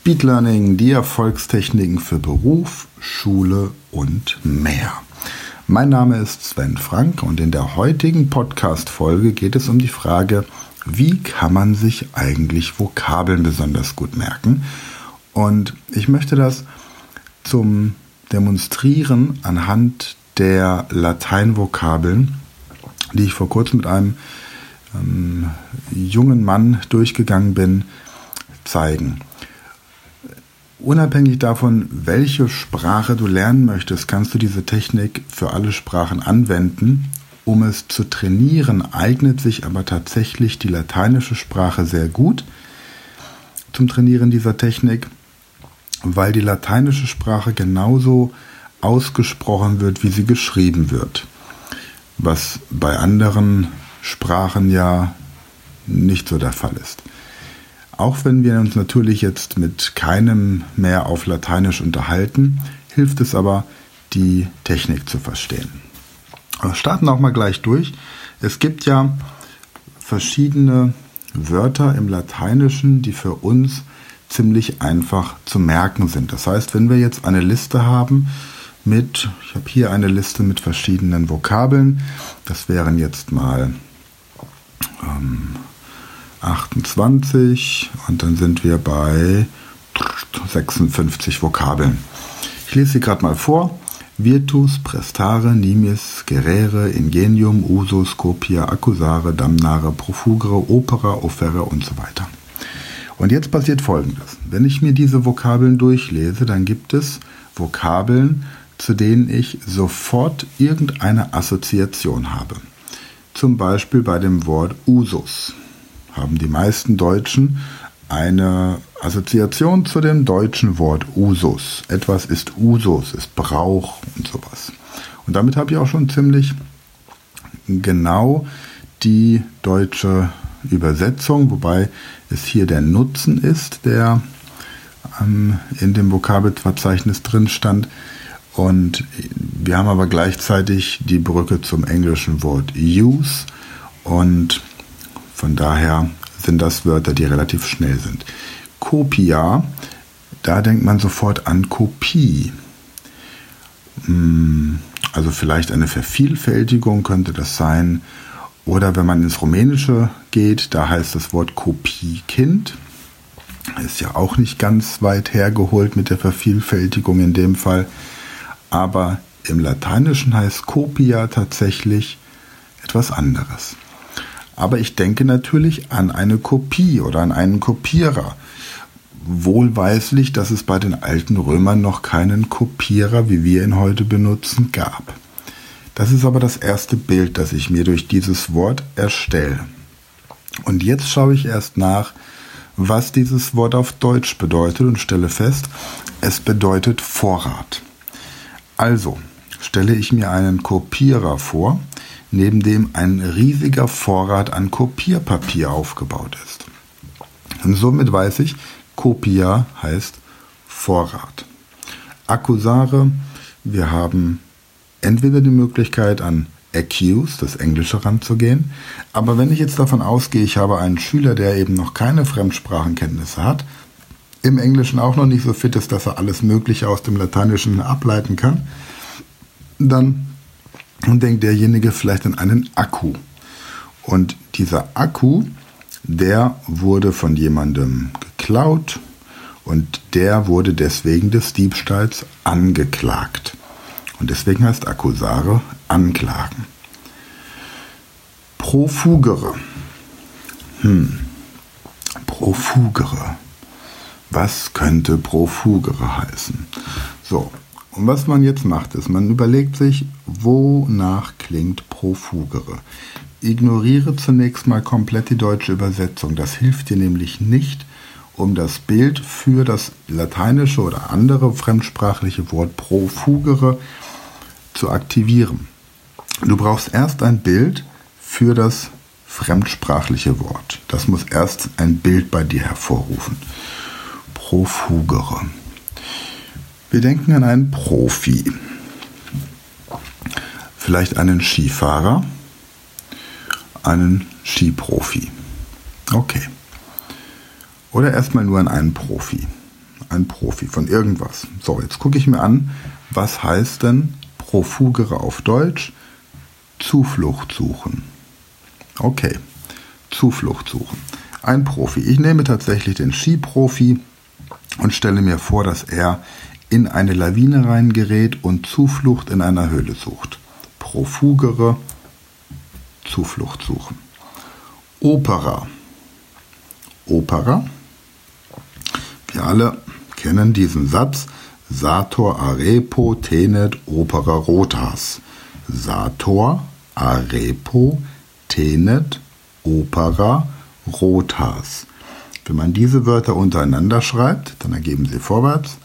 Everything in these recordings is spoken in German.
Speed Learning, die Erfolgstechniken für Beruf, Schule und mehr. Mein Name ist Sven Frank und in der heutigen Podcast-Folge geht es um die Frage, wie kann man sich eigentlich Vokabeln besonders gut merken? Und ich möchte das zum Demonstrieren anhand der Lateinvokabeln, die ich vor kurzem mit einem ähm, jungen Mann durchgegangen bin, zeigen. Unabhängig davon, welche Sprache du lernen möchtest, kannst du diese Technik für alle Sprachen anwenden. Um es zu trainieren, eignet sich aber tatsächlich die lateinische Sprache sehr gut zum Trainieren dieser Technik, weil die lateinische Sprache genauso ausgesprochen wird, wie sie geschrieben wird. Was bei anderen Sprachen ja nicht so der Fall ist. Auch wenn wir uns natürlich jetzt mit keinem mehr auf Lateinisch unterhalten, hilft es aber, die Technik zu verstehen. Wir starten auch mal gleich durch. Es gibt ja verschiedene Wörter im Lateinischen, die für uns ziemlich einfach zu merken sind. Das heißt, wenn wir jetzt eine Liste haben mit, ich habe hier eine Liste mit verschiedenen Vokabeln, das wären jetzt mal ähm, 28 und dann sind wir bei 56 Vokabeln. Ich lese sie gerade mal vor. Virtus, prestare, nimis, gerere, ingenium, usus, copia, accusare, damnare, profugere, opera, offerre und so weiter. Und jetzt passiert Folgendes. Wenn ich mir diese Vokabeln durchlese, dann gibt es Vokabeln, zu denen ich sofort irgendeine Assoziation habe. Zum Beispiel bei dem Wort Usus haben die meisten Deutschen eine Assoziation zu dem deutschen Wort Usus. Etwas ist Usus, ist Brauch und sowas. Und damit habe ich auch schon ziemlich genau die deutsche Übersetzung, wobei es hier der Nutzen ist, der ähm, in dem Vokabelverzeichnis drin stand. Und wir haben aber gleichzeitig die Brücke zum englischen Wort use und von daher sind das Wörter, die relativ schnell sind. Copia, da denkt man sofort an Kopie. Hm, also vielleicht eine Vervielfältigung könnte das sein. Oder wenn man ins Rumänische geht, da heißt das Wort Kopiekind. Ist ja auch nicht ganz weit hergeholt mit der Vervielfältigung in dem Fall. Aber im Lateinischen heißt Copia tatsächlich etwas anderes. Aber ich denke natürlich an eine Kopie oder an einen Kopierer. Wohlweislich, dass es bei den alten Römern noch keinen Kopierer, wie wir ihn heute benutzen, gab. Das ist aber das erste Bild, das ich mir durch dieses Wort erstelle. Und jetzt schaue ich erst nach, was dieses Wort auf Deutsch bedeutet und stelle fest, es bedeutet Vorrat. Also stelle ich mir einen Kopierer vor, neben dem ein riesiger Vorrat an Kopierpapier aufgebaut ist. Und somit weiß ich, Copia heißt Vorrat. Accusare, wir haben entweder die Möglichkeit an accuse, das Englische ranzugehen, aber wenn ich jetzt davon ausgehe, ich habe einen Schüler, der eben noch keine Fremdsprachenkenntnisse hat, im Englischen auch noch nicht so fit ist, dass er alles Mögliche aus dem Lateinischen ableiten kann, dann und denkt derjenige vielleicht an einen Akku. Und dieser Akku, der wurde von jemandem geklaut und der wurde deswegen des Diebstahls angeklagt. Und deswegen heißt Akkusare anklagen. Profugere. Hm. Profugere. Was könnte Profugere heißen? So, und was man jetzt macht, ist, man überlegt sich, wonach klingt profugere. Ignoriere zunächst mal komplett die deutsche Übersetzung. Das hilft dir nämlich nicht, um das Bild für das lateinische oder andere fremdsprachliche Wort profugere zu aktivieren. Du brauchst erst ein Bild für das fremdsprachliche Wort. Das muss erst ein Bild bei dir hervorrufen. Profugere. Wir denken an einen Profi. Vielleicht einen Skifahrer, einen Skiprofi. Okay. Oder erstmal nur an einen Profi. ein Profi von irgendwas. So, jetzt gucke ich mir an, was heißt denn Profugere auf Deutsch? Zuflucht suchen. Okay, Zuflucht suchen. Ein Profi. Ich nehme tatsächlich den Skiprofi und stelle mir vor, dass er in eine Lawine reingerät und Zuflucht in einer Höhle sucht. Profugere, Zuflucht suchen. Opera. Opera. Wir alle kennen diesen Satz. Sator arepo tenet opera rotas. Sator arepo tenet opera rotas. Wenn man diese Wörter untereinander schreibt, dann ergeben sie vorwärts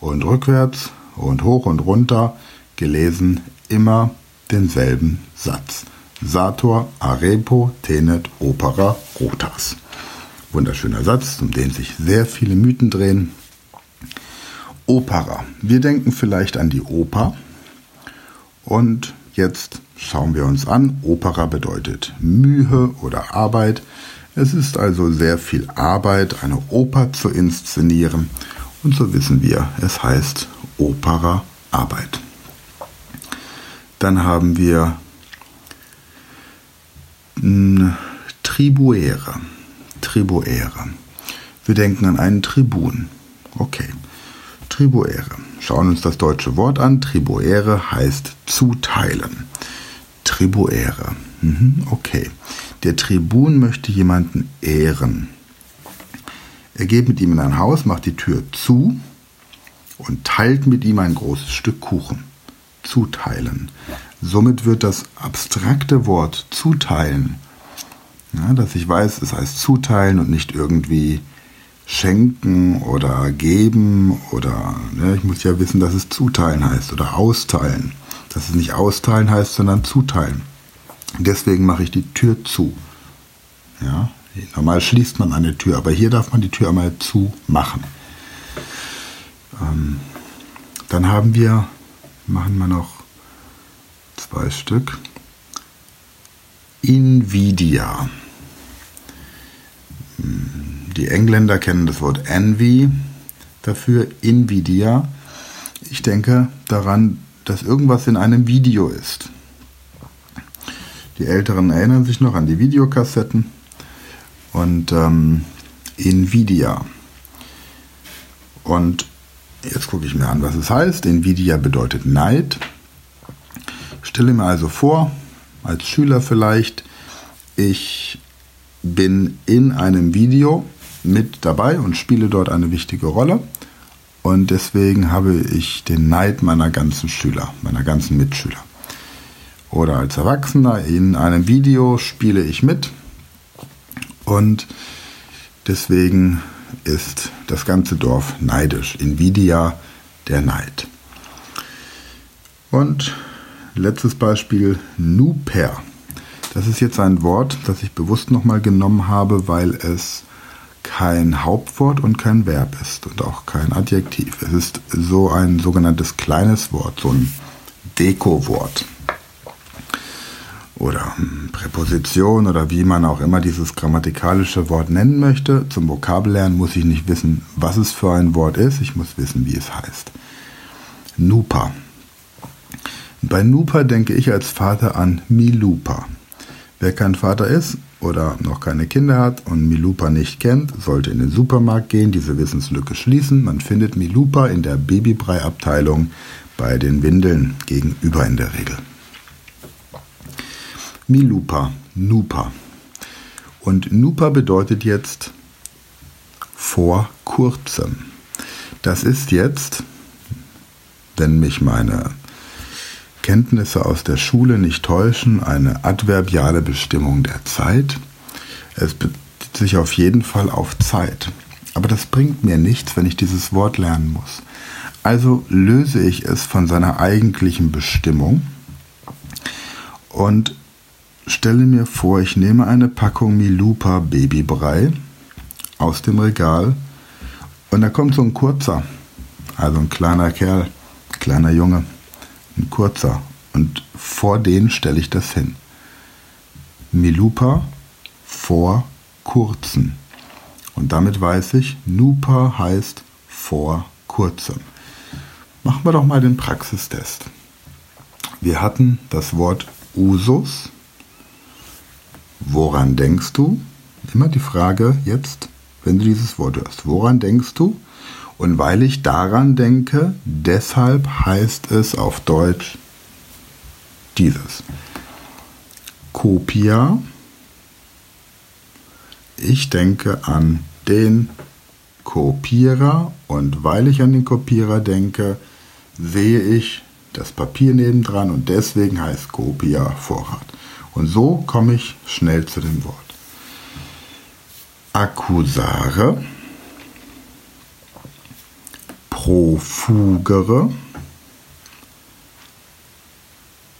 und rückwärts und hoch und runter gelesen immer denselben Satz. Sator arepo tenet opera rotas. Wunderschöner Satz, um den sich sehr viele Mythen drehen. Opera. Wir denken vielleicht an die Oper. Und jetzt schauen wir uns an. Opera bedeutet Mühe oder Arbeit. Es ist also sehr viel Arbeit, eine Oper zu inszenieren. Und so wissen wir, es heißt Opera Arbeit. Dann haben wir Tribuere. Tribuere. Wir denken an einen Tribun. Okay. Tribuere. Schauen uns das deutsche Wort an. Tribuere heißt zuteilen. Tribuere. Mhm, okay. Der Tribun möchte jemanden ehren. Er geht mit ihm in ein Haus, macht die Tür zu und teilt mit ihm ein großes Stück Kuchen. Zuteilen. Somit wird das abstrakte Wort zuteilen, ja, dass ich weiß, es heißt zuteilen und nicht irgendwie schenken oder geben oder ne, ich muss ja wissen, dass es zuteilen heißt oder austeilen. Dass es nicht austeilen heißt, sondern zuteilen. Deswegen mache ich die Tür zu. Ja, normal schließt man eine Tür, aber hier darf man die Tür einmal zu machen. Ähm, dann haben wir, machen wir noch zwei Stück. Nvidia. Die Engländer kennen das Wort envy dafür, Nvidia. Ich denke daran, dass irgendwas in einem Video ist. Die Älteren erinnern sich noch an die Videokassetten und ähm, Nvidia. Und jetzt gucke ich mir an, was es heißt. Nvidia bedeutet Neid. Stelle mir also vor, als Schüler vielleicht, ich bin in einem Video mit dabei und spiele dort eine wichtige Rolle. Und deswegen habe ich den Neid meiner ganzen Schüler, meiner ganzen Mitschüler oder als Erwachsener in einem Video spiele ich mit und deswegen ist das ganze Dorf neidisch. Nvidia, der Neid. Und letztes Beispiel, Nuper. Das ist jetzt ein Wort, das ich bewusst nochmal genommen habe, weil es kein Hauptwort und kein Verb ist und auch kein Adjektiv. Es ist so ein sogenanntes kleines Wort, so ein Deko-Wort oder Präposition oder wie man auch immer dieses grammatikalische Wort nennen möchte. Zum Vokabellernen muss ich nicht wissen, was es für ein Wort ist, ich muss wissen, wie es heißt. Nupa. Bei Nupa denke ich als Vater an Milupa. Wer kein Vater ist oder noch keine Kinder hat und Milupa nicht kennt, sollte in den Supermarkt gehen, diese Wissenslücke schließen. Man findet Milupa in der Babybrei-Abteilung bei den Windeln gegenüber in der Regel. Milupa, Nupa. Und Nupa bedeutet jetzt vor kurzem. Das ist jetzt, wenn mich meine Kenntnisse aus der Schule nicht täuschen, eine adverbiale Bestimmung der Zeit. Es bezieht sich auf jeden Fall auf Zeit. Aber das bringt mir nichts, wenn ich dieses Wort lernen muss. Also löse ich es von seiner eigentlichen Bestimmung und Stelle mir vor, ich nehme eine Packung Milupa Babybrei aus dem Regal und da kommt so ein kurzer, also ein kleiner Kerl, kleiner Junge, ein kurzer und vor den stelle ich das hin. Milupa vor kurzen. Und damit weiß ich, Nupa heißt vor kurzem. Machen wir doch mal den Praxistest. Wir hatten das Wort Usus. Woran denkst du? Immer die Frage jetzt, wenn du dieses Wort hörst. Woran denkst du? Und weil ich daran denke, deshalb heißt es auf Deutsch dieses. Kopia. Ich denke an den Kopierer und weil ich an den Kopierer denke, sehe ich das Papier nebendran und deswegen heißt Kopia Vorrat. Und so komme ich schnell zu dem Wort. Accusare, profugere,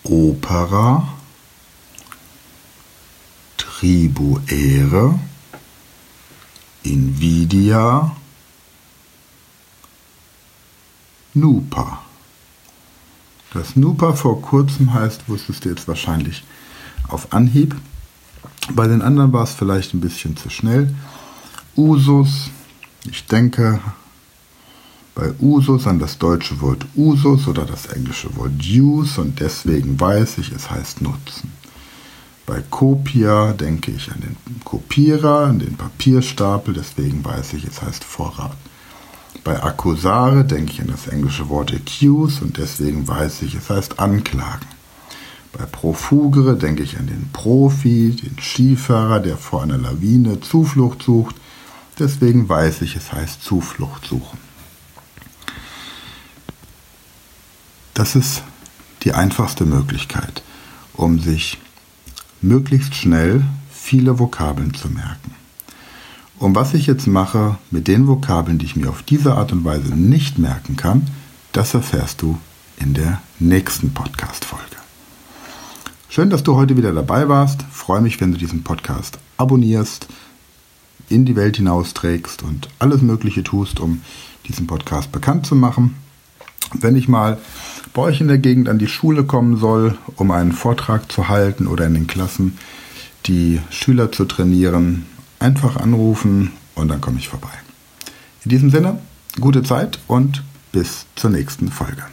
Opera, tribuere, invidia, Nupa. Das Nupa vor kurzem heißt, wusstest du jetzt wahrscheinlich auf Anhieb. Bei den anderen war es vielleicht ein bisschen zu schnell. Usus, ich denke bei Usus an das deutsche Wort Usus oder das englische Wort Use und deswegen weiß ich, es heißt Nutzen. Bei Copia denke ich an den Kopierer, an den Papierstapel, deswegen weiß ich, es heißt Vorrat. Bei Accusare denke ich an das englische Wort accuse und deswegen weiß ich, es heißt anklagen. Bei Profugere denke ich an den Profi, den Skifahrer, der vor einer Lawine Zuflucht sucht. Deswegen weiß ich, es heißt Zuflucht suchen. Das ist die einfachste Möglichkeit, um sich möglichst schnell viele Vokabeln zu merken. Und was ich jetzt mache mit den Vokabeln, die ich mir auf diese Art und Weise nicht merken kann, das erfährst du in der nächsten Podcast-Folge. Schön, dass du heute wieder dabei warst. freue mich, wenn du diesen Podcast abonnierst, in die Welt hinausträgst und alles Mögliche tust, um diesen Podcast bekannt zu machen. Wenn ich mal bei euch in der Gegend an die Schule kommen soll, um einen Vortrag zu halten oder in den Klassen die Schüler zu trainieren, einfach anrufen und dann komme ich vorbei. In diesem Sinne, gute Zeit und bis zur nächsten Folge.